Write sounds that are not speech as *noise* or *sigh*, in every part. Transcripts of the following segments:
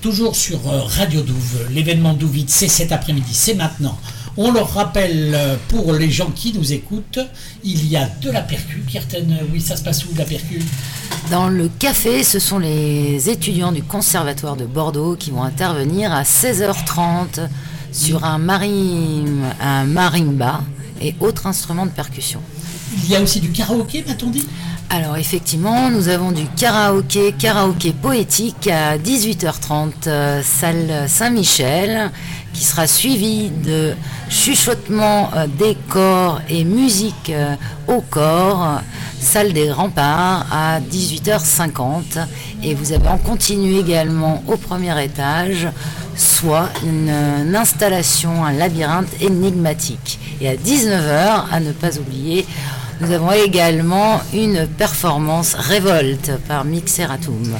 toujours sur euh, Radio Douve. L'événement Douvide, c'est cet après-midi, c'est maintenant. On leur rappelle, euh, pour les gens qui nous écoutent, il y a de la percu. Kirten, euh, oui, ça se passe où la percu Dans le café, ce sont les étudiants du Conservatoire de Bordeaux qui vont intervenir à 16h30 sur un, marim, un marimba et autres instruments de percussion. Il y a aussi du karaoké, m'a-t-on dit? Alors effectivement, nous avons du karaoké, karaoké poétique à 18h30, euh, salle Saint-Michel, qui sera suivi de chuchotement euh, des corps et musique euh, au corps, salle des remparts à 18h50. Et vous avez en continu également au premier étage, soit une, une installation, un labyrinthe énigmatique. Et à 19h, à ne pas oublier, nous avons également une performance révolte par Mixeratum.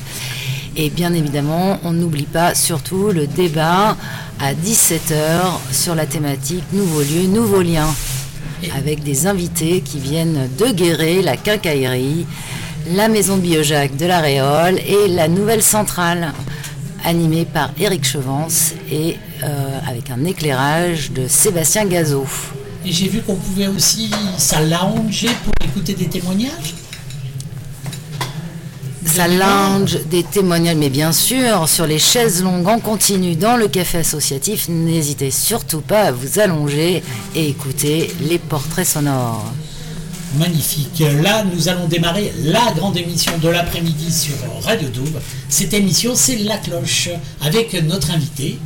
Et bien évidemment, on n'oublie pas surtout le débat à 17h sur la thématique Nouveaux lieux, nouveaux liens, avec des invités qui viennent de Guéret, la quincaillerie, la maison de Biojac de la Réole et la nouvelle centrale, animée par Éric Chevance et euh, avec un éclairage de Sébastien Gazot. Et j'ai vu qu'on pouvait aussi s'allonger pour écouter des témoignages. Ça lounge des témoignages, mais bien sûr, sur les chaises longues en continu dans le café associatif, n'hésitez surtout pas à vous allonger et écouter les portraits sonores. Magnifique. Là, nous allons démarrer la grande émission de l'après-midi sur Radio Douve. Cette émission, c'est La Cloche, avec notre invité,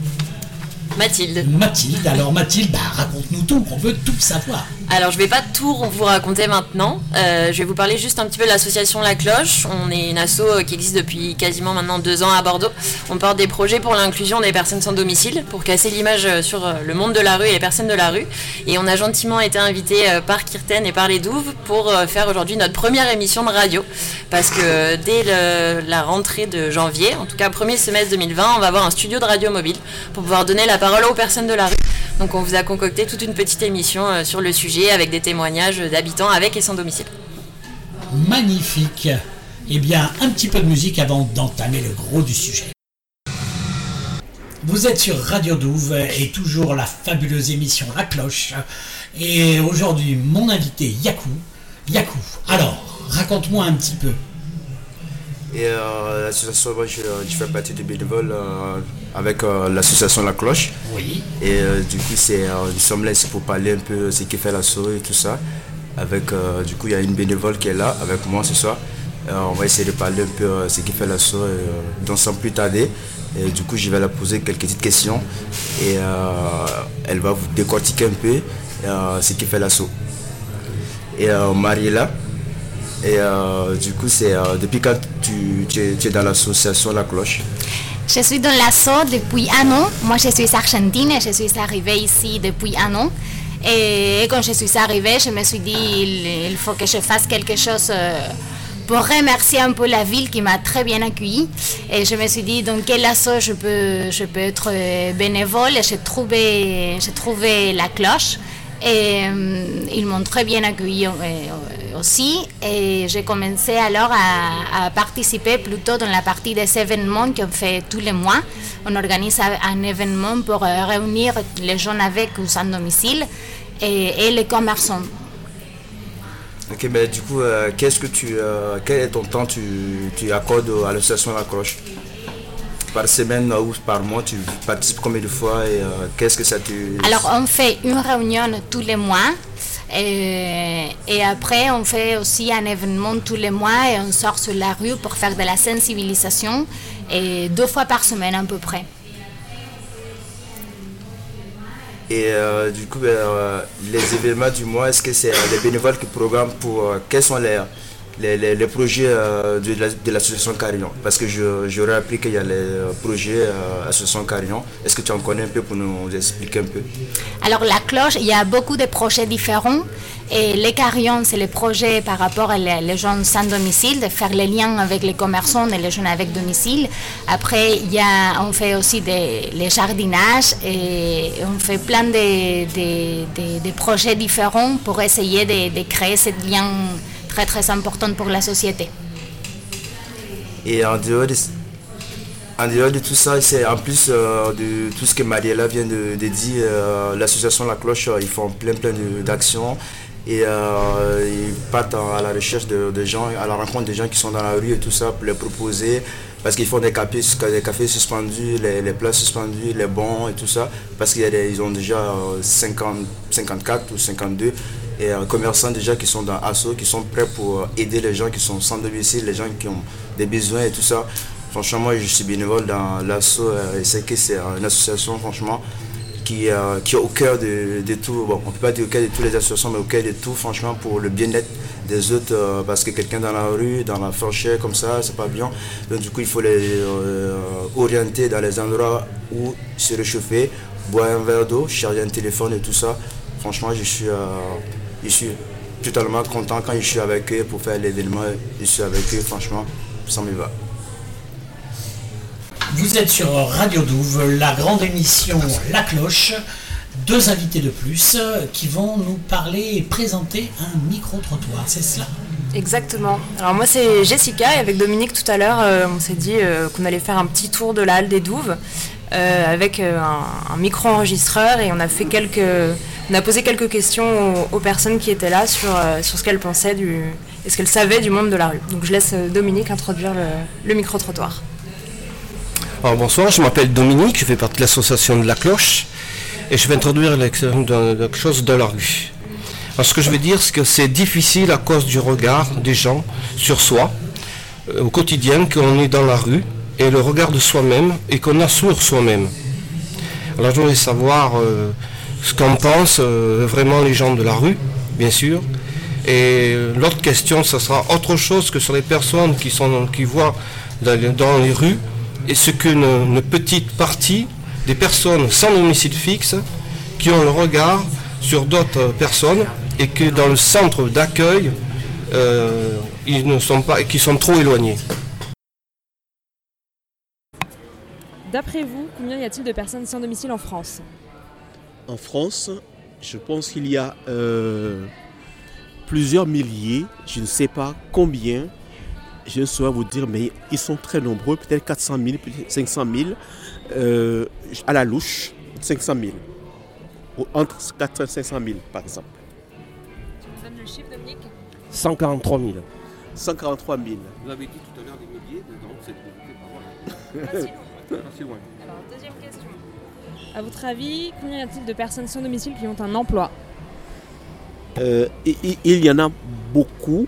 Mathilde. Mathilde. Alors Mathilde, bah, raconte-nous tout, on veut tout savoir. Alors je vais pas tout vous raconter maintenant. Euh, je vais vous parler juste un petit peu de l'association La Cloche. On est une asso euh, qui existe depuis quasiment maintenant deux ans à Bordeaux. On porte des projets pour l'inclusion des personnes sans domicile, pour casser l'image euh, sur le monde de la rue et les personnes de la rue. Et on a gentiment été invité par Kirten et par les Douves pour faire aujourd'hui notre première émission de radio. Parce que dès la rentrée de janvier, en tout cas premier semestre 2020, on va avoir un studio de radio mobile pour pouvoir donner la parole aux personnes de la rue. Donc on vous a concocté toute une petite émission sur le sujet avec des témoignages d'habitants avec et sans domicile. Magnifique. Eh bien, un petit peu de musique avant d'entamer le gros du sujet. Vous êtes sur Radio Douve et toujours la fabuleuse émission La Cloche. Et aujourd'hui, mon invité Yakou. Yakou, alors, raconte-moi un petit peu. Et euh, l'association, moi, je, je, fais partie du bénévole euh, avec euh, l'association La Cloche. Oui. Et du coup, c'est, nous sommes là ici pour parler un peu de ce qui fait l'assaut et tout ça. Avec, du coup, il y a une bénévole qui est là avec moi ce soir. on va essayer de parler un peu de ce qui fait l'assaut, donc sans plus tarder. Et du coup, je vais la poser quelques petites questions et elle va vous décortiquer un peu ce qui fait l'assaut. Et Marie est là. Et euh, du coup, c'est euh, depuis quand tu, tu, es, tu, es, dans l'association La Cloche? Je suis dans l'asso depuis un an. Moi, je suis argentine et je suis arrivée ici depuis un an. Et quand je suis arrivée, je me suis dit il, faut que je fasse quelque chose euh, pour remercier un peu la ville qui m'a très bien accueillie. Et je me suis dit dans quel asso je peux, je peux être bénévole. Et j'ai trouvé, trouvé La Cloche. Et euh, ils m'ont très bien accueilli euh, aussi. Et j'ai commencé alors à, à, participer plutôt dans la partie des événements qu'on fait tous les mois. On organise un événement pour euh, réunir les gens avec ou sans domicile et, et les commerçants. Ok, mais du coup, euh, qu'est-ce que tu, euh, quel est ton temps tu, tu accordes à l'association La Cloche par semaine ou par mois, tu participes combien de fois et euh, qu'est-ce que ça te... Alors, on fait une réunion tous les mois et, et, après, on fait aussi un événement tous les mois et on sort sur la rue pour faire de la sensibilisation et deux fois par semaine à peu près. Et euh, du coup, euh, les événements du mois, est-ce que c'est les bénévoles qui programment pour... quels sont les les, les, projets euh, de, l'association Carillon Parce que j'aurais appris qu'il y a les projets euh, association Carillon. Est-ce que tu en connais un peu pour nous expliquer un peu? Alors la cloche, il y a beaucoup de projets différents. Et les carillons, c'est les projets par rapport aux les gens sans domicile, de faire les liens avec les commerçants et les gens avec domicile. Après, y a, on fait aussi des, les jardinages et on fait plein de, de, projets différents pour essayer de créer ce lien très très important pour la société. Et en dehors de, en dehors de tout ça, c'est en plus euh, de tout ce que Mariella vient de, dire, euh, l'association La Cloche, ils font plein plein d'actions et ils partent à la recherche de, gens, à la rencontre des gens qui sont dans la rue et tout ça pour les proposer parce qu'ils font des cafés, des cafés suspendus, les, plats suspendus, les bons et tout ça, parce qu'ils ont déjà 50, 54 ou 52 et commerçants déjà qui sont dans ASSO, qui sont prêts pour aider les gens qui sont sans domicile, les gens qui ont des besoins et tout ça. Franchement, moi, je suis bénévole dans l'ASSO euh, et c'est que c'est une association, franchement, qui, euh, qui est au cœur de, tout. Bon, on ne peut pas dire au cœur de toutes les associations, mais au cœur de tout, franchement, pour le bien-être des autres, euh, parce que quelqu'un dans la rue, dans la fourchette, comme ça, c'est pas bien. Donc, du coup, il faut les orienter dans les endroits où se réchauffer, boire un verre d'eau, charger un téléphone et tout ça. Franchement, je suis, je suis totalement content quand je suis avec eux pour faire l'événement. Je suis avec eux, franchement, ça me va. Vous êtes sur Radio Douve, la grande émission La Cloche. Deux invités de plus qui vont nous parler et présenter un micro-trottoir, c'est cela Exactement. Alors moi c'est Jessica et avec Dominique tout à l'heure euh, on s'est dit euh, qu'on allait faire un petit tour de la halle des Douves euh, avec un, micro-enregistreur et on a fait quelques, on a posé quelques questions aux, personnes qui étaient là sur, sur ce qu'elles pensaient du, et ce qu'elles savaient du monde de la rue. Donc je laisse Dominique introduire le micro-trottoir bonsoir, je m'appelle Dominique, je fais partie de l'association de la cloche et je vais introduire quelque chose de la rue. ce que je vais dire, c'est que c'est difficile à cause du regard des gens sur soi euh, au quotidien qu'on est dans la rue et le regard de soi-même et qu'on a sur soi-même. Alors je voudrais savoir euh, ce qu'en pensent euh, vraiment les gens de la rue, bien sûr. Et l'autre question, ce sera autre chose que sur les personnes qui voient dans les rues et ce qu'une petite partie des personnes sans domicile fixe qui ont le regard sur d'autres personnes et que dans le centre d'accueil, euh, ils ne sont pas, qui sont trop éloignés. D'après vous, combien y a-t-il de personnes sans domicile en France? En France, je pense qu'il y a euh, plusieurs milliers, je ne sais pas combien, je ne saurais vous dire, mais ils sont très nombreux, peut-être 400 000, 500 000, à la louche, 500 000. Entre 400 et 500 000, par exemple. Tu me donnes le chiffre, Dominique? 143 000. 143 000. Vous avez dit tout à l'heure des milliers, donc c'est pas loin. Pas si loin. Alors, deuxième question. À votre avis, combien y a-t-il de personnes sans domicile qui ont un emploi euh, il y en a beaucoup,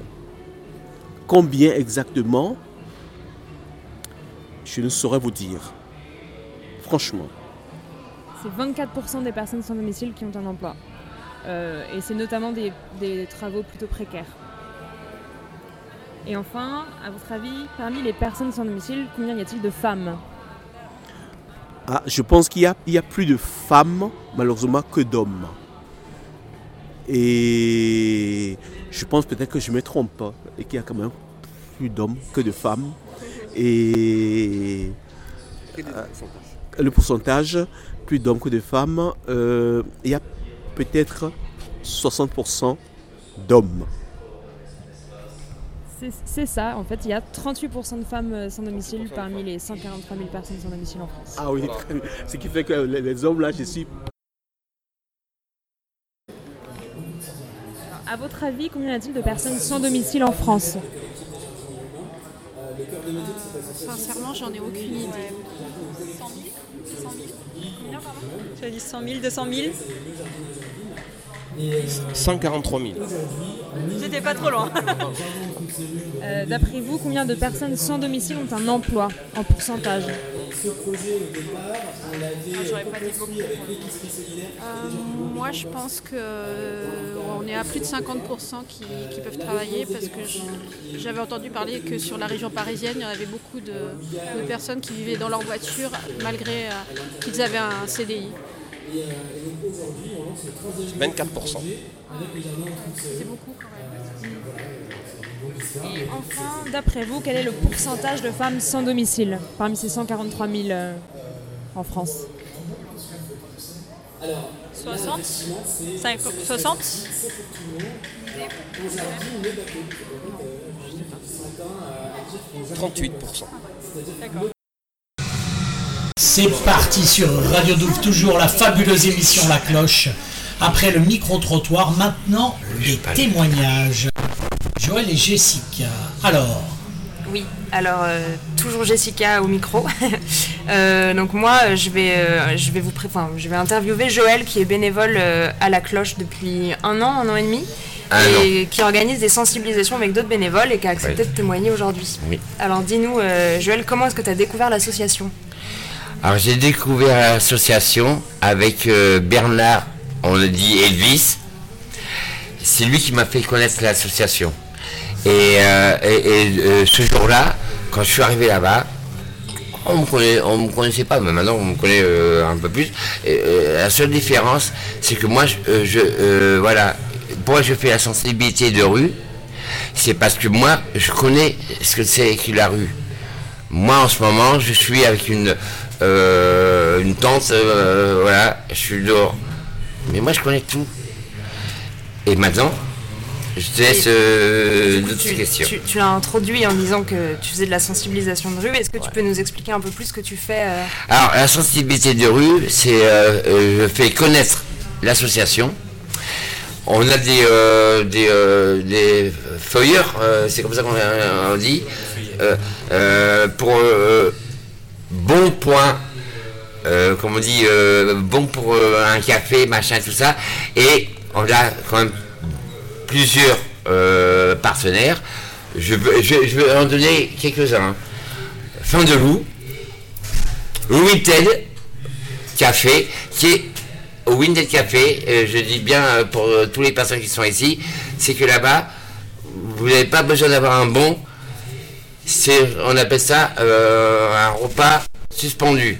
Combien exactement? Je ne saurais vous dire. Franchement. C'est 24% des personnes sans domicile qui ont un emploi. Euh, et c'est notamment des, travaux plutôt précaires. Et enfin, à votre avis, parmi les personnes sans domicile, combien y a-t-il de femmes? Ah, Je pense qu'il y, y a, plus de femmes, malheureusement, que d'hommes. Et je pense peut-être que je me trompe pas et qu'il y a quand même plus d'hommes que de femmes. Et euh, le pourcentage, plus d'hommes que de femmes, euh, il y a peut-être 60% d'hommes. C'est ça, en fait, il y a 38% de femmes euh, sans domicile parmi les 143 000 personnes sans domicile en France. Ah oui, ce qui fait que les hommes, là, je suis À votre avis, combien y a-t-il de personnes sans domicile en France? Sincèrement, j'en ai aucune idée. 100 000 200 000 Combien, pardon? Tu as dit 100 000, 200 000 143 000. J'étais pas trop loin. *laughs* Euh, d'après vous, combien de personnes sans domicile ont un emploi en pourcentage euh, moi, je pense qu'on euh, est à plus de 50% qui, peuvent travailler parce que j'avais entendu parler que sur la région parisienne, il y en avait beaucoup de, personnes qui vivaient dans leur voiture malgré qu'ils avaient un CDI. 24%. C'est beaucoup quand même. Et enfin, d'après vous, quel est le pourcentage de femmes sans domicile parmi ces 143 000 euh, en France 60 60 38%. D'accord. C'est parti sur Radio Douve, toujours la fabuleuse émission La Cloche. Après le micro-trottoir, maintenant les témoignages. Joël et Jessica. Alors, Oui, alors euh, toujours Jessica au micro. *laughs* Euh, donc moi, je vais, euh, je vais vous, pré- enfin, je vais interviewer Joël qui est bénévole euh, à la cloche depuis un an, un an et demi, et qui organise des sensibilisations avec d'autres bénévoles et qui a accepté Oui. de témoigner aujourd'hui. Oui. Alors dis-nous, euh, Joël, comment est-ce que tu as découvert l'association? Alors j'ai découvert l'association avec euh, Bernard, on le dit Elvis. C'est lui qui m'a fait connaître l'association. Et, euh, euh, ce jour-là, quand je suis arrivé là-bas, on me me connaissait pas, mais maintenant on me connaît euh, un peu plus. La seule différence, c'est que moi, je, voilà, pourquoi je fais la sensibilité de rue, c'est parce que moi, je connais ce que c'est que la rue. Moi, en ce moment, je suis avec une, une tante, voilà, je suis dehors. Mais moi, je connais tout. Et maintenant, je te laisse euh, d'autres tu, questions. tu- tu l'as introduit en disant que tu faisais de la sensibilisation de rue. Est-ce que tu peux nous expliquer un peu plus ce que tu fais euh, Alors, la sensibilité de rue, c'est euh, euh, je fais connaître l'association. On a des, euh, des, euh, des feuilleurs, euh, c'est comme ça qu'on on dit, euh, euh, pour euh, bon point, euh, comme on dit, euh, bon pour euh, un café, machin, tout ça. Et on a quand même plusieurs euh, partenaires. Je, je, vais en donner quelques-uns. Fin de loup, Winted Café, qui est au Winted Café, je dis bien euh, pour euh, toutes les personnes qui sont ici, c'est que là-bas, vous n'avez pas besoin d'avoir un bon, on appelle ça un repas suspendu.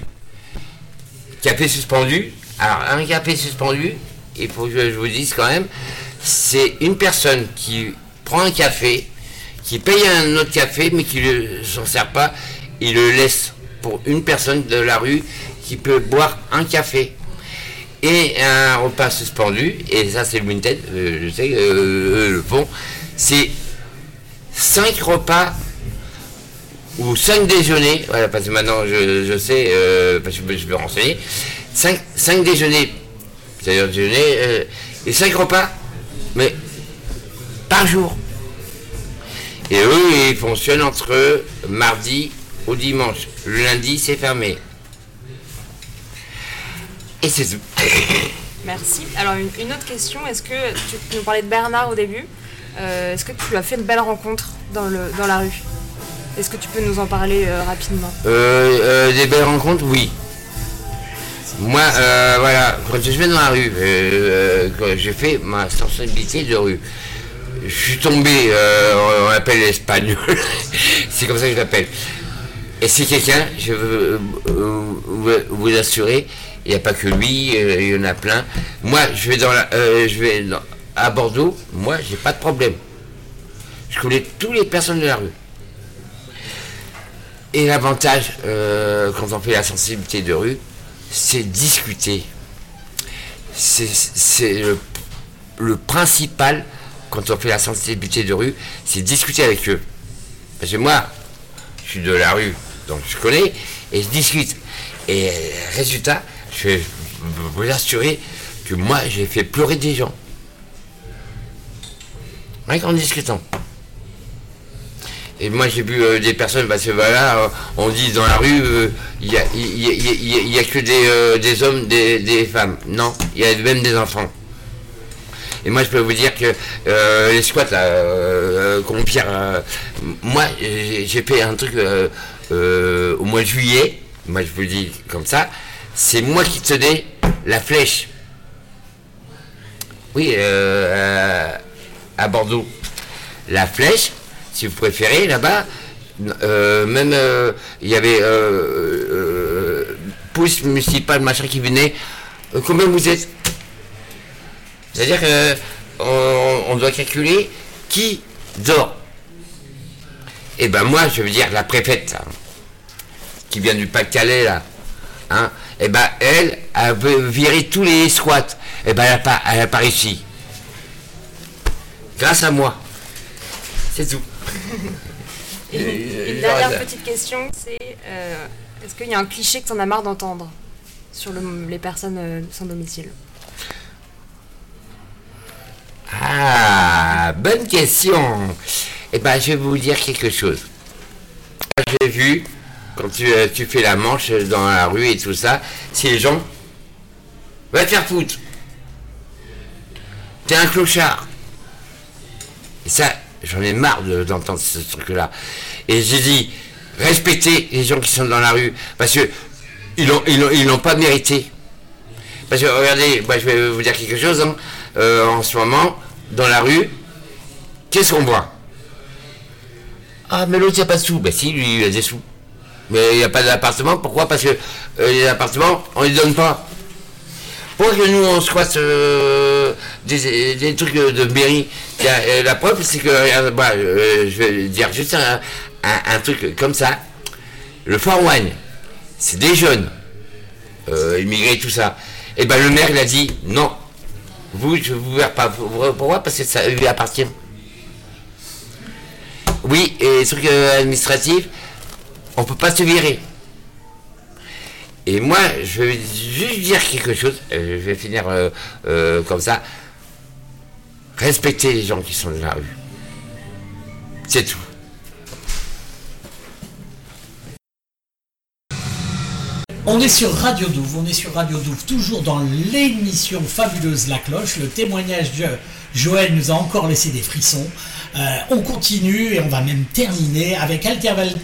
Café suspendu, alors un café suspendu, il faut que je vous dise quand même, c'est une personne qui prend un café, qui paye un autre café, mais qui ne s'en sert pas, il le laisse pour une personne de la rue qui peut boire un café. Et un repas suspendu, et ça c'est le Winted, euh, je sais, euh, le font, c'est 5 repas ou 5 déjeuners, voilà, parce que maintenant je, je sais, euh, parce que je peux renseigner, 5, déjeuners, c'est-à-dire déjeuner, euh, et 5 repas, mais par jour. Et eux, ils fonctionnent entre mardi au dimanche. Le lundi, c'est fermé. Et c'est tout. *laughs* Merci. Alors une, une autre question, est-ce que tu nous parlais de Bernard au début Euh, Est-ce que tu as fait de belles rencontres dans, le, dans la rue? Est-ce que tu peux nous en parler euh, rapidement? Euh, euh, des belles rencontres, oui. Moi, euh, voilà, quand je vais dans la rue, euh, euh, quand j'ai fait ma sensibilité de rue, je suis tombé, on l'appelle l'espagnol, *laughs* c'est comme ça que je l'appelle. Et c'est quelqu'un, je veux vous, assurer, il n'y a pas que lui, il y en a plein. Moi, je vais dans la, je vais à Bordeaux, moi, j'ai pas de problème. Je connais toutes les personnes de la rue. Et l'avantage, quand on fait la sensibilité de rue, c'est discuter. C'est le, principal, quand on fait la sensibilité de rue, c'est discuter avec eux. Parce que moi, je suis de la rue, donc je connais, et je discute. Et résultat, je vais vous assurer que moi, j'ai fait pleurer des gens. Rien qu'en discutant. Et moi j'ai vu euh, des personnes, parce que voilà, on dit dans la rue, euh, il y, a, y y a- que des, euh, des hommes, des, des femmes. Non, il y a même des enfants. Et moi je peux vous dire que les squats là, euh, moi j'ai fait un truc au mois de juillet, moi je vous dis comme ça, c'est moi qui tenais la flèche. Oui, à Bordeaux. La flèche, si vous préférez, là-bas, euh, même euh, il y avait euh, police municipale, machin qui venait. Combien vous êtes C'est-à-dire que on, on doit calculer qui dort. Et ben moi, je veux dire la préfète, là, qui vient du Pas-de-Calais là, hein, et ben elle, elle veut virer tous les squats. Et ben elle n'a pas, elle a pas réussi. Grâce à moi. C'est tout. *laughs* Et une, une dernière petite question, c'est euh, Est-ce qu'il y a un cliché que tu en as marre d'entendre sur le- les personnes euh, sans domicile? Ah, bonne question. Eh ben, je vais vous dire quelque chose. J'ai vu, quand tu, euh, tu fais la manche dans la rue et tout ça, si les gens... Va te faire foutre. T'es un clochard. Et ça, j'en ai marre de- d'entendre ce truc-là. Et j'ai dit, respectez les gens qui sont dans la rue, parce que ils l'ont pas mérité. Parce que regardez, moi je vais vous dire quelque chose, hein. Euh, en ce moment, dans la rue, qu'est-ce qu'on voit? Ah, mais l'autre, il n'y a pas de sous. Ben si, lui, il a des sous. Mais il n'y a pas d'appartement, pourquoi? Parce que euh, les appartements, on ne les donne pas. Pourquoi que nous, on squatte euh, des, trucs de mairie euh, La preuve, c'est que, regarde, bah, euh, je vais dire juste un, truc comme ça. Le Fort c'est des jeunes, euh, immigrés, tout ça. Et ben le maire, il a dit, non, vous, je vous verrai pas. Pourquoi? Parce que ça lui appartient. Oui, et les trucs euh, administratifs, on peut pas se virer. Et moi, je vais juste dire quelque chose, euh, je vais finir euh, euh, comme ça. Respectez les gens qui sont dans la rue. C'est tout. On est sur Radio Douve, on est sur Radio Douve, toujours dans l'émission fabuleuse La Cloche. Le témoignage de Joël nous a encore laissé des frissons. Euh, on continue et on va même terminer avec Alternative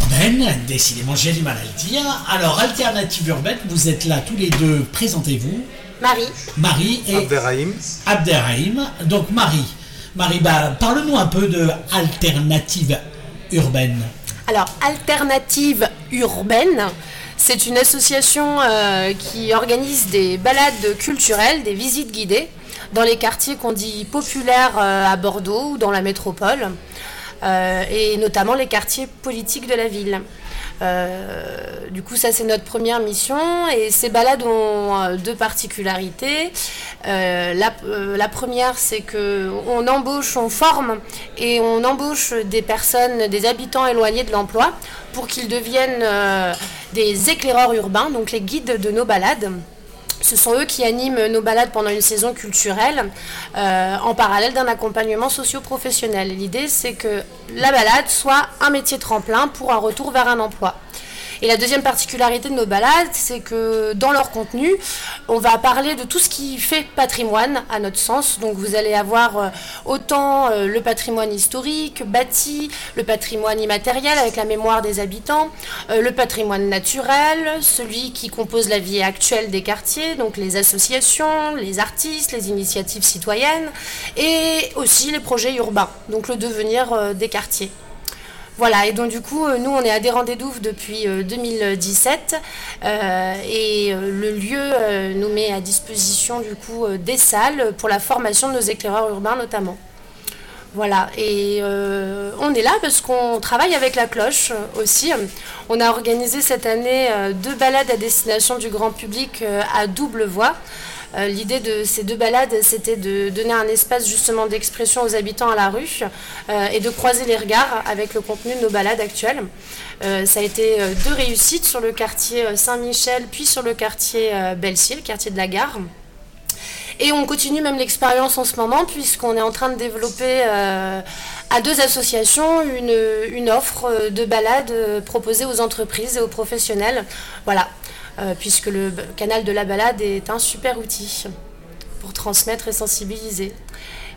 urbaine. Décidément, j'ai du mal à le dire. Alors, Alternative urbaine, vous êtes là tous les deux. Présentez-vous. Marie. Marie et Abderrahim. Abderrahim. Donc Marie. Marie, bah, parle-nous un peu de Alternative urbaine. Alors, Alternative Urbaine, c'est une association euh, qui organise des balades culturelles, des visites guidées dans les quartiers qu'on dit populaires euh, à Bordeaux ou dans la métropole, euh, et notamment les quartiers politiques de la ville. Euh, du coup, ça c'est notre première mission et ces balades ont euh, deux particularités. Euh, la, la première, c'est que on embauche, on forme et on embauche des personnes, des habitants éloignés de l'emploi pour qu'ils deviennent des éclaireurs urbains, donc les guides de nos balades. Ce sont eux qui animent nos balades pendant une saison culturelle euh, en parallèle d'un accompagnement socio-professionnel. L'idée, c'est que la balade soit un métier tremplin pour un retour vers un emploi. Et la deuxième particularité de nos balades, c'est que dans leur contenu, on va parler de tout ce qui fait patrimoine à notre sens. Donc vous allez avoir euh, autant euh, le patrimoine historique, bâti, le patrimoine immatériel avec la mémoire des habitants, euh, le patrimoine naturel, celui qui compose la vie actuelle des quartiers, donc les associations, les artistes, les initiatives citoyennes, et aussi les projets urbains, donc le devenir des quartiers. Voilà, et donc du coup, euh, nous, on est adhérents des Douves depuis euh, 2017 euh, et euh, le lieu nous met à disposition du coup des salles pour la formation de nos éclaireurs urbains notamment. Voilà, et on est là parce qu'on travaille avec la cloche aussi. On a organisé cette année deux balades à destination du grand public à double voie. Euh, L'idée de ces deux balades, c'était de donner un espace justement d'expression aux habitants à la rue euh, et de croiser les regards avec le contenu de nos balades actuelles. Euh, ça a été deux réussites sur le quartier Saint-Michel, puis sur le quartier Belle-Cille, le quartier de la gare. Et on continue même l'expérience en ce moment puisqu'on est en train de développer à deux associations une, offre de balade proposée aux entreprises et aux professionnels. Voilà, puisque le canal de la balade est un super outil pour transmettre et sensibiliser.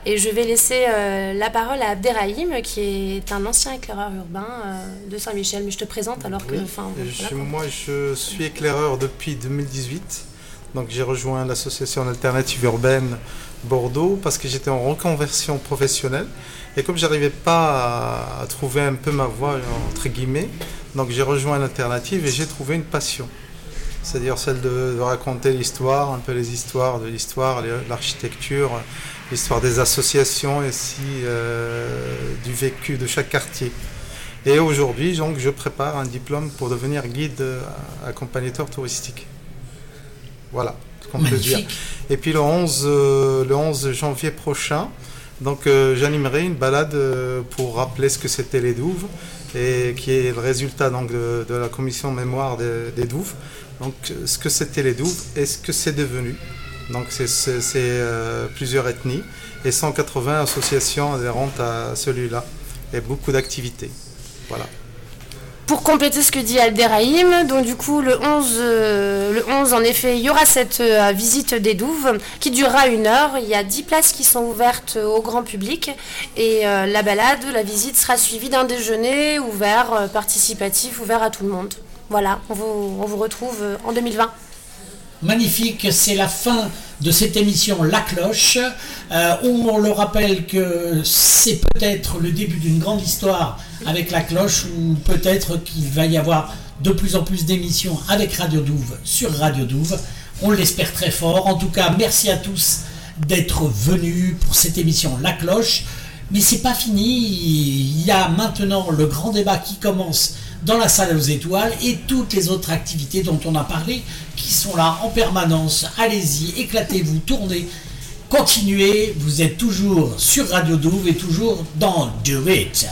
Et je vais laisser euh, la parole à Abderrahim, qui est un ancien éclaireur urbain euh, de Saint-Michel. Mais je te présente alors que... Oui, enfin, voilà, je- moi, je suis éclaireur depuis 2018. Donc, j'ai rejoint l'association Alternative Urbaine Bordeaux parce que j'étais en reconversion professionnelle. Et comme j'arrivais pas à, à trouver un peu ma voie, entre guillemets, donc j'ai rejoint l'Alternative et j'ai trouvé une passion. C'est-à-dire celle de, de raconter l'histoire, un peu les histoires de l'histoire, l'architecture, l'histoire des associations et aussi euh, du vécu de chaque quartier. Et aujourd'hui, donc, je prépare un diplôme pour devenir guide euh, accompagnateur touristique. Voilà ce qu'on peut dire. Et puis le 11, euh, le 11 janvier prochain, donc euh, j'animerai une balade pour rappeler ce que c'était les douves et qui est le résultat donc, de, la commission mémoire des, douves. Donc, ce que c'était les douves et ce que c'est devenu. Donc, c'est euh, plusieurs ethnies et 180 associations adhérentes à celui-là et beaucoup d'activités. Voilà. Pour compléter ce que dit Alderaïm, donc du coup le 11, euh, le 11 en effet il y aura cette euh, visite des douves qui durera une heure. Il y a 10 places qui sont ouvertes au grand public et euh, la balade, la visite sera suivie d'un déjeuner ouvert, participatif, ouvert à tout le monde. Voilà, on vous, retrouve en 2020 magnifique. C'est la fin de cette émission La Cloche. Euh, on le rappelle que c'est peut-être le début d'une grande histoire avec La Cloche ou peut-être qu'il va y avoir de plus en plus d'émissions avec Radio Douve sur Radio Douve. On l'espère très fort. En tout cas, merci à tous d'être venus pour cette émission La Cloche. Mais c'est pas fini. Il y a maintenant le grand débat qui commence dans la salle aux étoiles et toutes les autres activités dont on a parlé qui sont là en permanence. Allez-y, éclatez-vous, tournez, continuez. Vous êtes toujours sur Radio Douve et toujours dans Do It.